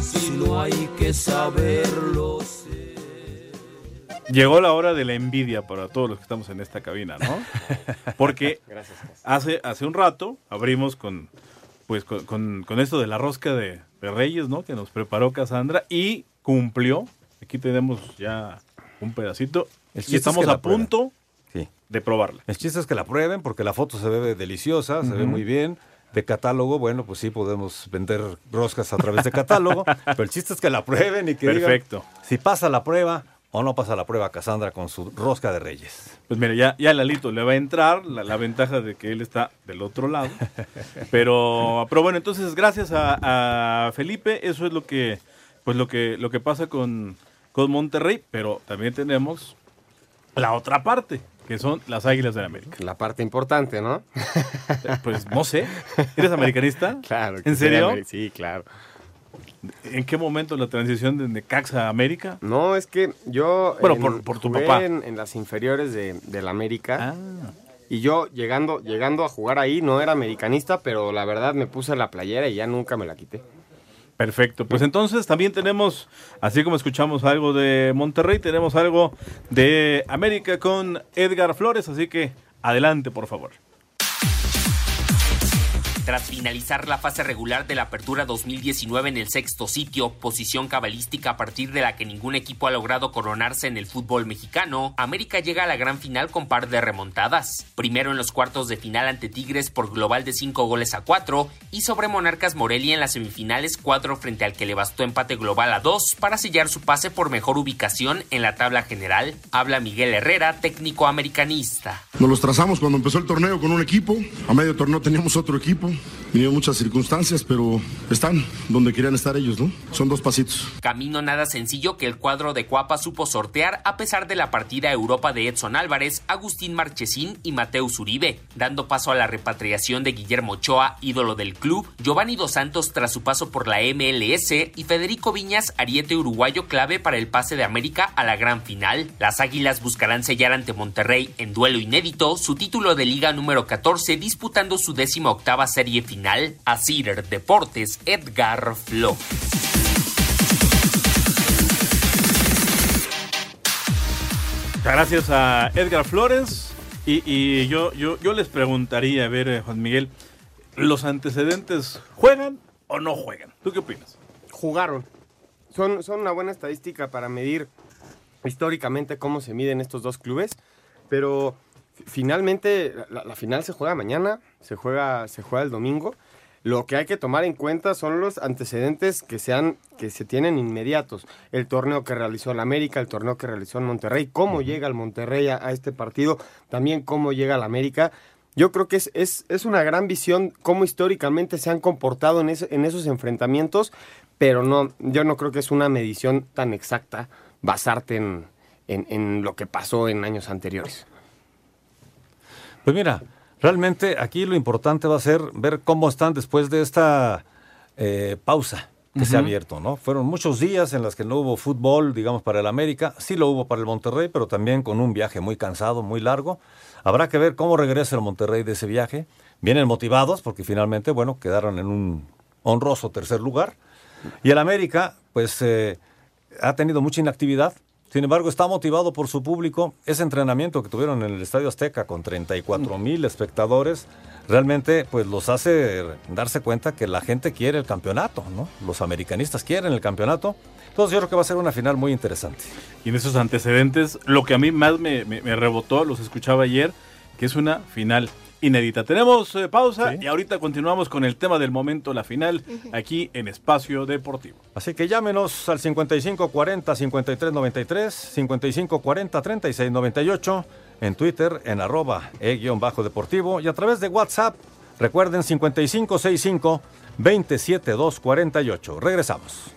Si no hay que saberlo. Llegó la hora de la envidia para todos los que estamos en esta cabina, ¿no? Porque hace, hace un rato abrimos con, pues, con, con- con esto de la rosca de, de Reyes, ¿no? Que nos preparó Cassandra y cumplió. Aquí tenemos ya un pedacito. El y chiste es estamos que a punto Sí. de probarla. El chiste es que la prueben porque la foto se ve deliciosa, se ve muy bien. De catálogo, bueno, pues sí podemos vender roscas a través de catálogo, pero el chiste es que la prueben y que digan Perfecto. si pasa la prueba o no pasa la prueba Cassandra con su rosca de reyes. Pues mira, ya, ya Lalito le va a entrar la, la ventaja de que él está del otro lado. Pero, pero bueno, entonces gracias a, a Felipe, eso es lo que, pues lo que, lo que pasa con, con Monterrey, pero también tenemos la otra parte, que son las Águilas del América. La parte importante, ¿no? Pues no sé. ¿Eres americanista? Claro. que ¿En serio? Sí, claro. ¿En qué momento la transición de Necaxa a América? No, es que yo. Bueno, en- por- por tu papá. En, en las inferiores de, del América. Ah. Y yo llegando, llegando a jugar ahí, no era americanista, pero la verdad me puse la playera y ya nunca me la quité. Perfecto, pues entonces también tenemos, así como escuchamos algo de Monterrey, tenemos algo de América con Edgar Flores, así que adelante, por favor. Tras finalizar la fase regular de la Apertura 2019 en el sexto sitio, posición cabalística a partir de la que ningún equipo ha logrado coronarse en el fútbol mexicano, América llega a la gran final con par de remontadas. Primero en los cuartos de final ante Tigres por global de 5 goles a 4 y sobre Monarcas Morelia en las semifinales 4 frente al que le bastó empate global a 2 para sellar su pase por mejor ubicación en la tabla general. Habla Miguel Herrera, técnico americanista. Nos los trazamos cuando empezó el torneo con un equipo, a medio torneo teníamos otro equipo, vinieron muchas circunstancias, pero están donde querían estar ellos, ¿no? Son dos pasitos. Camino nada sencillo que el cuadro de Cuapa supo sortear a pesar de la partida a Europa de Edson Álvarez, Agustín Marchesín y Mateus Uribe, dando paso a la repatriación de Guillermo Ochoa, ídolo del club, Giovanni Dos Santos tras su paso por la MLS y Federico Viñas, ariete uruguayo clave para el pase de América a la gran final. Las Águilas buscarán sellar ante Monterrey en duelo inédito su título de liga número 14 disputando su décima octava serie final. A Cider Deportes, Edgar Flo. Gracias a Edgar Flores. Y, y yo, yo, yo les preguntaría, a ver, eh, Juan Miguel, ¿los antecedentes juegan o no juegan? ¿Tú qué opinas? Jugaron. Son, son una buena estadística para medir históricamente cómo se miden estos dos clubes, pero finalmente la, la final se juega mañana, se juega, se juega el domingo. Lo que hay que tomar en cuenta son los antecedentes que, sean, que se tienen inmediatos. El torneo que realizó el América, el torneo que realizó el Monterrey, cómo llega el Monterrey a, a, este partido, también cómo llega el América. Yo creo que es, es, es, una gran visión cómo históricamente se han comportado en, en esos enfrentamientos, pero no, yo no creo que es una medición tan exacta basarte en, en, en lo que pasó en años anteriores. Pues mira, realmente aquí lo importante va a ser ver cómo están después de esta eh, pausa que uh -huh. se ha abierto, ¿no? Fueron muchos días en los que no hubo fútbol, digamos, para el América. Sí lo hubo para el Monterrey, pero también con un viaje muy cansado, muy largo. Habrá que ver cómo regresa el Monterrey de ese viaje. Vienen motivados porque finalmente, bueno, quedaron en un honroso tercer lugar. Y el América, pues, eh, ha tenido mucha inactividad. Sin embargo, está motivado por su público. Ese entrenamiento que tuvieron en el Estadio Azteca con 34 mil espectadores, realmente pues los hace darse cuenta que la gente quiere el campeonato, ¿no? Los americanistas quieren el campeonato. Entonces yo creo que va a ser una final muy interesante. Y en esos antecedentes, lo que a mí más me, me, me rebotó, los escuchaba ayer, que es una final inédita. Tenemos eh, pausa ¿Sí? y ahorita continuamos con el tema del momento, la final, aquí en Espacio Deportivo. Así que llámenos al 5540-5393, 5540-3698, en Twitter, en arroba e-deportivo y a través de WhatsApp. Recuerden 5565-27248. Regresamos.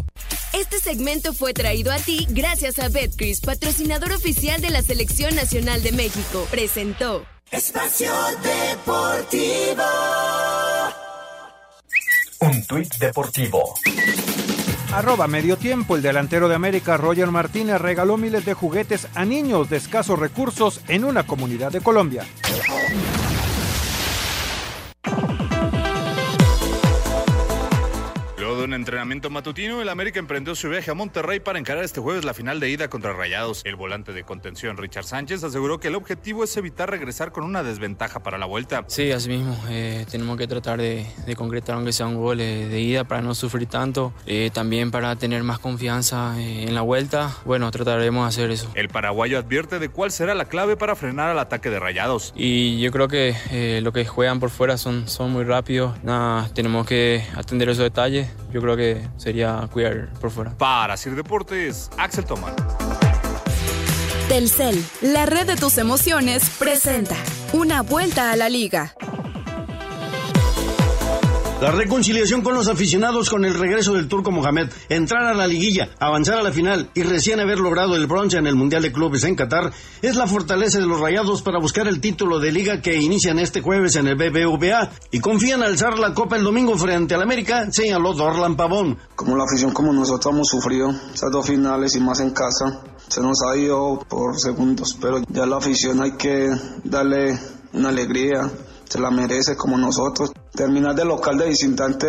Este segmento fue traído a ti gracias a Betcris, patrocinador oficial de la Selección Nacional de México. Presentó Espacio Deportivo. Un tuit deportivo. Arroba medio tiempo, el delantero de América, Roger Martínez, regaló miles de juguetes a niños de escasos recursos en una comunidad de Colombia. De un entrenamiento matutino, el América emprendió su viaje a Monterrey para encarar este jueves la final de ida contra Rayados. El volante de contención Richard Sánchez aseguró que el objetivo es evitar regresar con una desventaja para la vuelta. Sí, así mismo. Eh, tenemos que tratar de, de, concretar aunque sea un gol eh, de ida para no sufrir tanto. Eh, también para tener más confianza eh, en la vuelta. Bueno, trataremos de hacer eso. El paraguayo advierte de cuál será la clave para frenar al ataque de Rayados. Y yo creo que eh, lo que juegan por fuera son, son muy rápidos. Nada, tenemos que atender esos detalles yo creo que sería cuidar por fuera. Para Sir Deportes, Axel Tomán. Telcel, la red de tus emociones, presenta una vuelta a la liga. La reconciliación con los aficionados con el regreso del turco Mohamed, entrar a la liguilla, avanzar a la final y recién haber logrado el bronce en el Mundial de Clubes en Qatar es la fortaleza de los rayados para buscar el título de liga que inician este jueves en el BBVA y confían alzar la copa el domingo frente al América, señaló Dorlan Pavón. Como la afición como nosotros hemos sufrido esas dos finales y más en casa, se nos ha ido por segundos, pero ya la afición hay que darle una alegría, se la merece como nosotros. Terminar de local de visitante,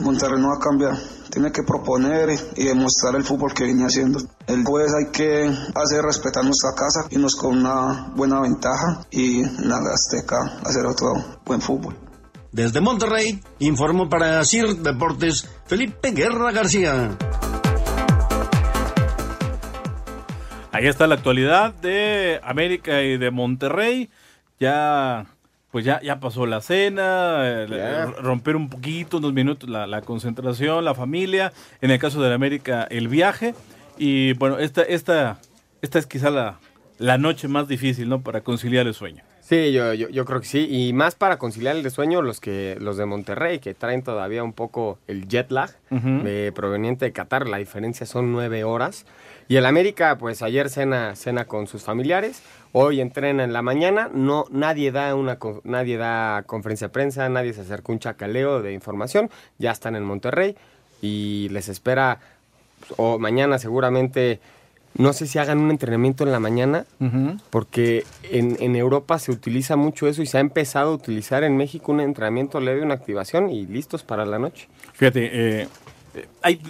Monterrey no va a cambiar. tiene que proponer y demostrar el fútbol que viene haciendo. El jueves hay que hacer respetar nuestra casa, irnos con una buena ventaja y en la Azteca hacer otro buen fútbol. Desde Monterrey, informo para CIR Deportes, Felipe Guerra García. Ahí está la actualidad de América y de Monterrey. Ya, pues ya, ya pasó la cena, eh, romper un poquito, unos minutos la, la, concentración, la familia. En el caso de la América, el viaje. Y bueno, esta, esta, esta es quizá la, la noche más difícil, ¿no? Para conciliar el sueño. Sí, yo, yo, yo, creo que sí. Y más para conciliar el sueño, los que los de Monterrey, que traen todavía un poco el jet lag uh -huh. de, proveniente de Qatar. La diferencia son nueve horas. Y el América, pues ayer cena, cena con sus familiares. Hoy entrena en la mañana. No, nadie da una nadie da conferencia de prensa, nadie se acerca un chacaleo de información. Ya están en Monterrey y les espera. O mañana seguramente no sé si hagan un entrenamiento en la mañana, uh -huh. porque en, en, Europa se utiliza mucho eso y se ha empezado a utilizar en México un entrenamiento leve, una activación y listos para la noche. Fíjate, eh, hay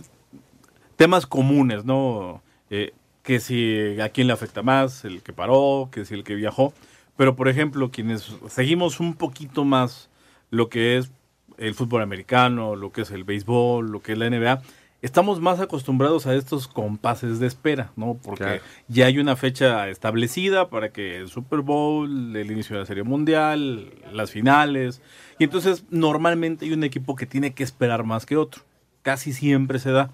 temas comunes, ¿no? Eh, que si a quién le afecta más, el que paró, que si el que viajó. Pero, por ejemplo, quienes seguimos un poquito más lo que es el fútbol americano, lo que es el béisbol, lo que es la NBA, estamos más acostumbrados a estos compases de espera, ¿no? Porque claro. ya hay una fecha establecida para que el Super Bowl, el inicio de la Serie Mundial, las finales. Y entonces normalmente hay un equipo que tiene que esperar más que otro. Casi siempre se da.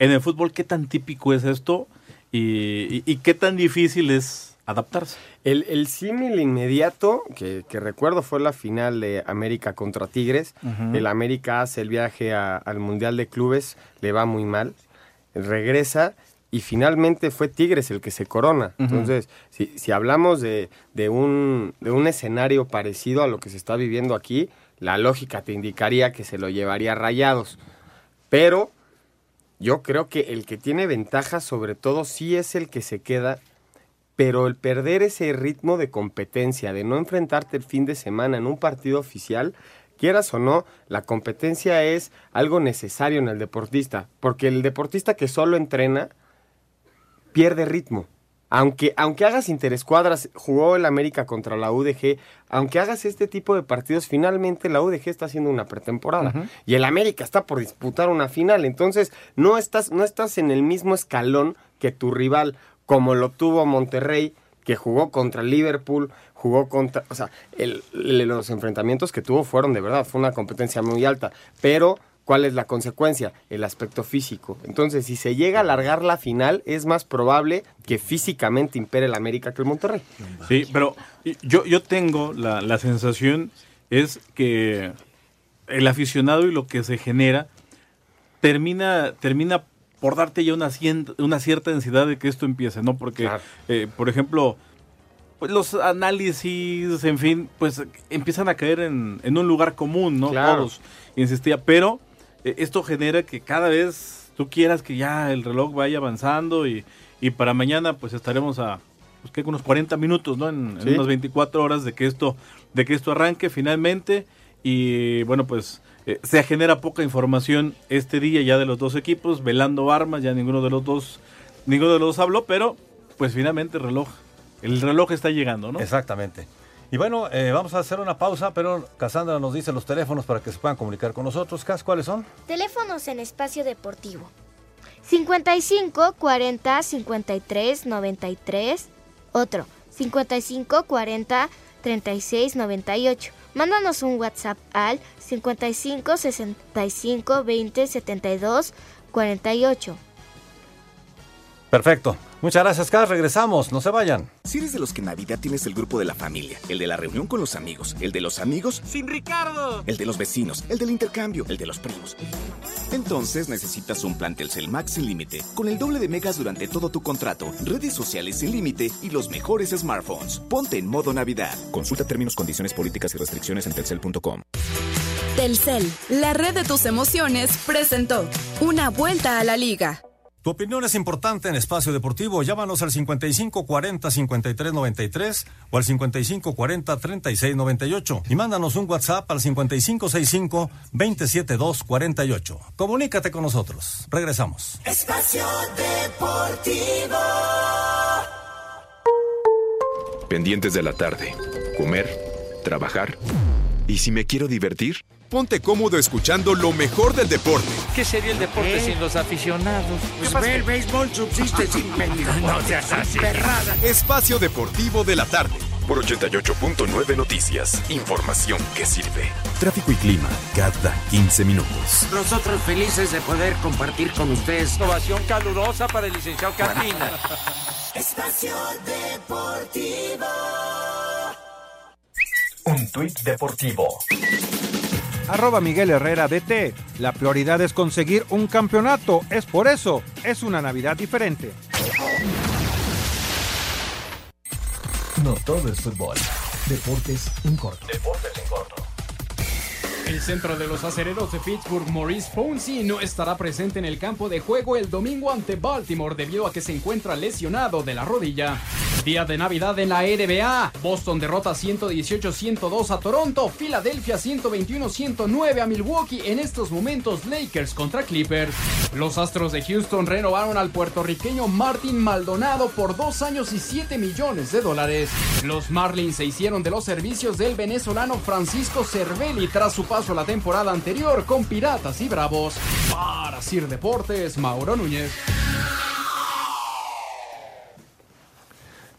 En el fútbol, ¿qué tan típico es esto? ¿Y, y, y qué tan difícil es adaptarse? El, el símil inmediato que, que, recuerdo fue la final de América contra Tigres. Uh -huh. El América hace el viaje a, al Mundial de Clubes, le va muy mal, regresa y finalmente fue Tigres el que se corona. Uh -huh. Entonces, si, si hablamos de, de, un, de un escenario parecido a lo que se está viviendo aquí, la lógica te indicaría que se lo llevaría rayados. Pero yo creo que el que tiene ventaja sobre todo sí es el que se queda pero el perder ese ritmo de competencia, de no enfrentarte el fin de semana en un partido oficial, quieras o no, la competencia es algo necesario en el deportista, porque el deportista que solo entrena pierde ritmo. Aunque, aunque hagas interescuadras, jugó el América contra la UDG, aunque hagas este tipo de partidos, finalmente la UDG está haciendo una pretemporada. Uh -huh. Y el América está por disputar una final. Entonces, no estás, no estás en el mismo escalón que tu rival como lo tuvo Monterrey, que jugó contra Liverpool, jugó contra... O sea, el, el, los enfrentamientos que tuvo fueron de verdad, fue una competencia muy alta, pero ¿cuál es la consecuencia? El aspecto físico. Entonces, si se llega a alargar la final, es más probable que físicamente impere el América que el Monterrey. Sí, pero yo, yo tengo la, la sensación es que el aficionado y lo que se genera termina, termina por darte ya una, una cierta densidad de que esto empiece, ¿no? Porque, claro. eh, por ejemplo, pues los análisis, en fin, pues empiezan a caer en, en un lugar común, ¿no? Claro. Todos, insistía, pero esto genera que cada vez tú quieras que ya el reloj vaya avanzando y, y para mañana pues estaremos a pues, ¿qué? unos 40 minutos, ¿no? En, ¿Sí? en unas 24 horas de que esto de que esto arranque finalmente y bueno, pues eh, se genera poca información este día ya de los dos equipos, velando armas, ya ninguno de los dos, ninguno de los dos habló, pero pues finalmente el reloj, el reloj está llegando, ¿no? Exactamente. Y bueno, eh, vamos a hacer una pausa, pero Cassandra nos dice los teléfonos para que se puedan comunicar con nosotros. Cas, ¿cuáles son? Teléfonos en espacio deportivo. 55 40 53 93. Otro. 55 40 36 98. Mándanos un WhatsApp al 55 65 20 72 48. Perfecto. Muchas gracias, Cas. Regresamos. No se vayan. Si eres de los que en Navidad tienes el grupo de la familia, el de la reunión con los amigos, el de los amigos sin Ricardo, el de los vecinos, el del intercambio, el de los primos. Entonces necesitas un plan Telcel Max sin límite, con el doble de megas durante todo tu contrato, redes sociales sin límite y los mejores smartphones. Ponte en modo Navidad. Consulta términos, condiciones políticas y restricciones en telcel.com. Telcel, la red de tus emociones, presentó Una vuelta a la liga. Tu opinión es importante en Espacio Deportivo. Llámanos al 5540-5393 o al 5540-3698 y mándanos un WhatsApp al 5565-27248. Comunícate con nosotros. Regresamos. Espacio Deportivo. Pendientes de la tarde. Comer, trabajar. ¿Y si me quiero divertir? Ponte cómodo escuchando lo mejor del deporte. ¿Qué sería el deporte ¿Eh? sin los aficionados? Pues ve, el béisbol subsiste sin No seas así. Espacio Deportivo de la tarde. Por 88.9 Noticias. Información que sirve. Tráfico y clima cada 15 minutos. Nosotros felices de poder compartir con ustedes. Ovación calurosa para el licenciado Carmina. Espacio Deportivo. Un tuit deportivo. Arroba Miguel Herrera DT. La prioridad es conseguir un campeonato. Es por eso. Es una Navidad diferente. No todo es fútbol. Deportes en corto. Deportes en corto. El centro de los acereros de Pittsburgh, Maurice Fonsi, no estará presente en el campo de juego el domingo ante Baltimore debido a que se encuentra lesionado de la rodilla. Día de Navidad en la NBA. Boston derrota 118-102 a Toronto. Filadelfia 121-109 a Milwaukee. En estos momentos Lakers contra Clippers. Los Astros de Houston renovaron al puertorriqueño Martin Maldonado por dos años y 7 millones de dólares. Los Marlins se hicieron de los servicios del venezolano Francisco Cervelli tras su paso la temporada anterior con Piratas y Bravos. Para Sir Deportes, Mauro Núñez.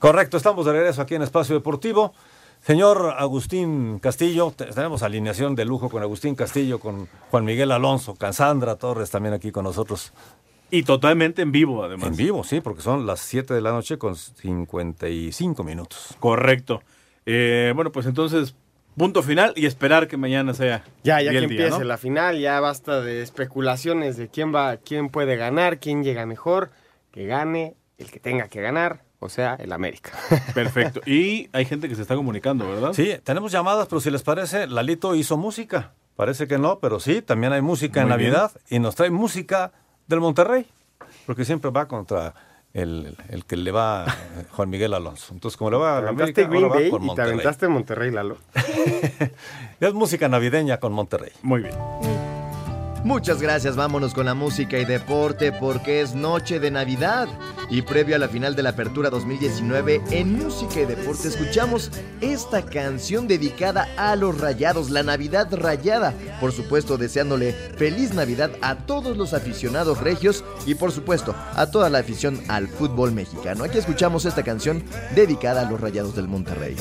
Correcto, estamos de regreso aquí en Espacio Deportivo. Señor Agustín Castillo, te- tenemos alineación de lujo con Agustín Castillo, con Juan Miguel Alonso, Cassandra Torres también aquí con nosotros. Y totalmente en vivo, además. En vivo, sí, porque son las 7 de la noche con 55 minutos. Correcto. Eh, bueno, pues entonces, punto final y esperar que mañana sea. Ya, ya que día, empiece ¿no? la final, ya basta de especulaciones de quién va, quién puede ganar, quién llega mejor, que gane el que tenga que ganar, o sea, el América. Perfecto. Y hay gente que se está comunicando, ¿verdad? Sí, tenemos llamadas, pero si les parece, Lalito hizo música. Parece que no, pero sí, también hay música en bien. Navidad y nos trae música del Monterrey, porque siempre va contra el, el que le va a Juan Miguel Alonso. Entonces, como le va a Te la aventaste América, Green ahora va Bay con y te Monterrey. aventaste Monterrey, Lalo. Es música navideña con Monterrey. Muy bien. Muchas gracias, vámonos con la música y deporte porque es noche de Navidad. Y previo a la final de la Apertura 2019, en música y deporte escuchamos esta canción dedicada a los rayados, la Navidad rayada. Por supuesto, deseándole feliz Navidad a todos los aficionados regios y por supuesto a toda la afición al fútbol mexicano. Aquí escuchamos esta canción dedicada a los rayados del Monterrey.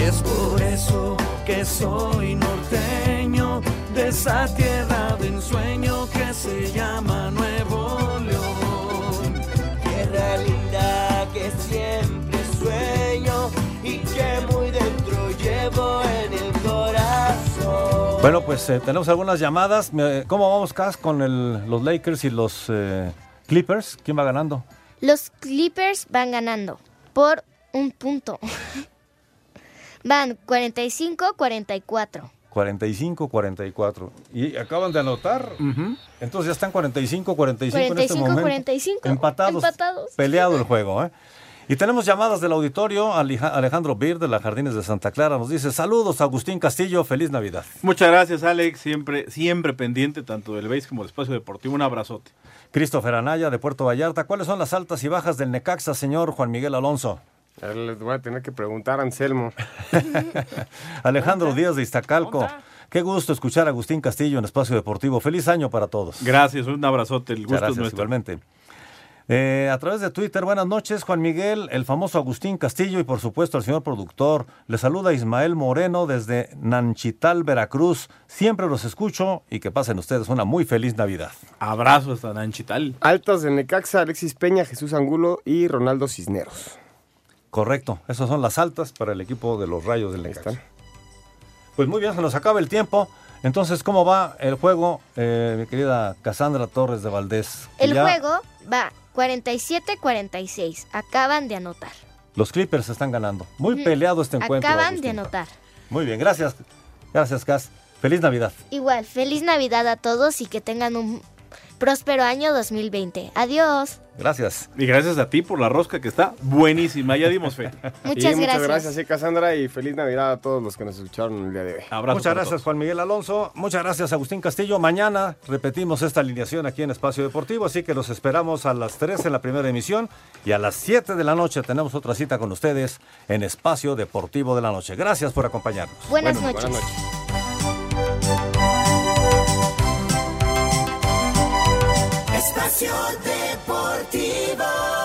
Y es por eso que soy norteño de esa tierra de ensueño que se llama Nuevo. Linda que siempre sueño y que muy dentro llevo en el corazón. Bueno, pues eh, tenemos algunas llamadas. ¿Cómo vamos, Cas, con el- los Lakers y los eh, Clippers? ¿Quién va ganando? Los Clippers van ganando por un punto. Van 45-44. 45-44. Y acaban de anotar. Entonces ya están 45-45 en este momento. 45-45. Empatados. Empatados. Peleado el juego, ¿eh? Y tenemos llamadas del auditorio. Alejandro Bir de las Jardines de Santa Clara nos dice: Saludos, Agustín Castillo, feliz Navidad. Muchas gracias, Alex. Siempre, siempre pendiente tanto del base como del espacio deportivo. Un abrazote. Christopher Anaya de Puerto Vallarta. ¿Cuáles son las altas y bajas del Necaxa, señor Juan Miguel Alonso? A les voy a tener que preguntar a Anselmo. Alejandro Díaz de Iztacalco. Qué gusto escuchar a Agustín Castillo en Espacio Deportivo. Feliz año para todos. Gracias, un abrazote. El gusto es gracias, nuestro. igualmente. Eh, a través de Twitter, buenas noches, Juan Miguel, el famoso Agustín Castillo y por supuesto al señor productor. Le saluda Ismael Moreno desde Nanchital, Veracruz. Siempre los escucho y que pasen ustedes una muy feliz Navidad. Abrazo hasta Nanchital. Altas de Necaxa, Alexis Peña, Jesús Angulo y Ronaldo Cisneros. Correcto, esas son las altas para el equipo de los Rayos del Necaxa. Pues muy bien, se nos acaba el tiempo. Entonces, ¿cómo va el juego, eh, mi querida Cassandra Torres de Valdés? El ya juego va 47-46. Acaban de anotar. Los Clippers están ganando. Muy Ujú. peleado este encuentro. Acaban de anotar. Muy bien, gracias. Gracias, Cas. Feliz Navidad. Igual, feliz Navidad a todos y que tengan un Próspero año 2020. Adiós. Gracias. Y gracias a ti por la rosca que está buenísima. Ya dimos fe. Muchas Y Muchas gracias. gracias, sí, Cassandra, y feliz Navidad a todos los que nos escucharon el día de hoy. Muchas gracias, Juan Miguel Alonso. Muchas gracias, Agustín Castillo. Mañana repetimos esta alineación aquí en Espacio Deportivo, así que los esperamos a las 3 en la primera emisión y a las 7 de la noche tenemos otra cita con ustedes en Espacio Deportivo de la Noche. Gracias por acompañarnos. Buenas Bueno, noches. Espacio Deportivo.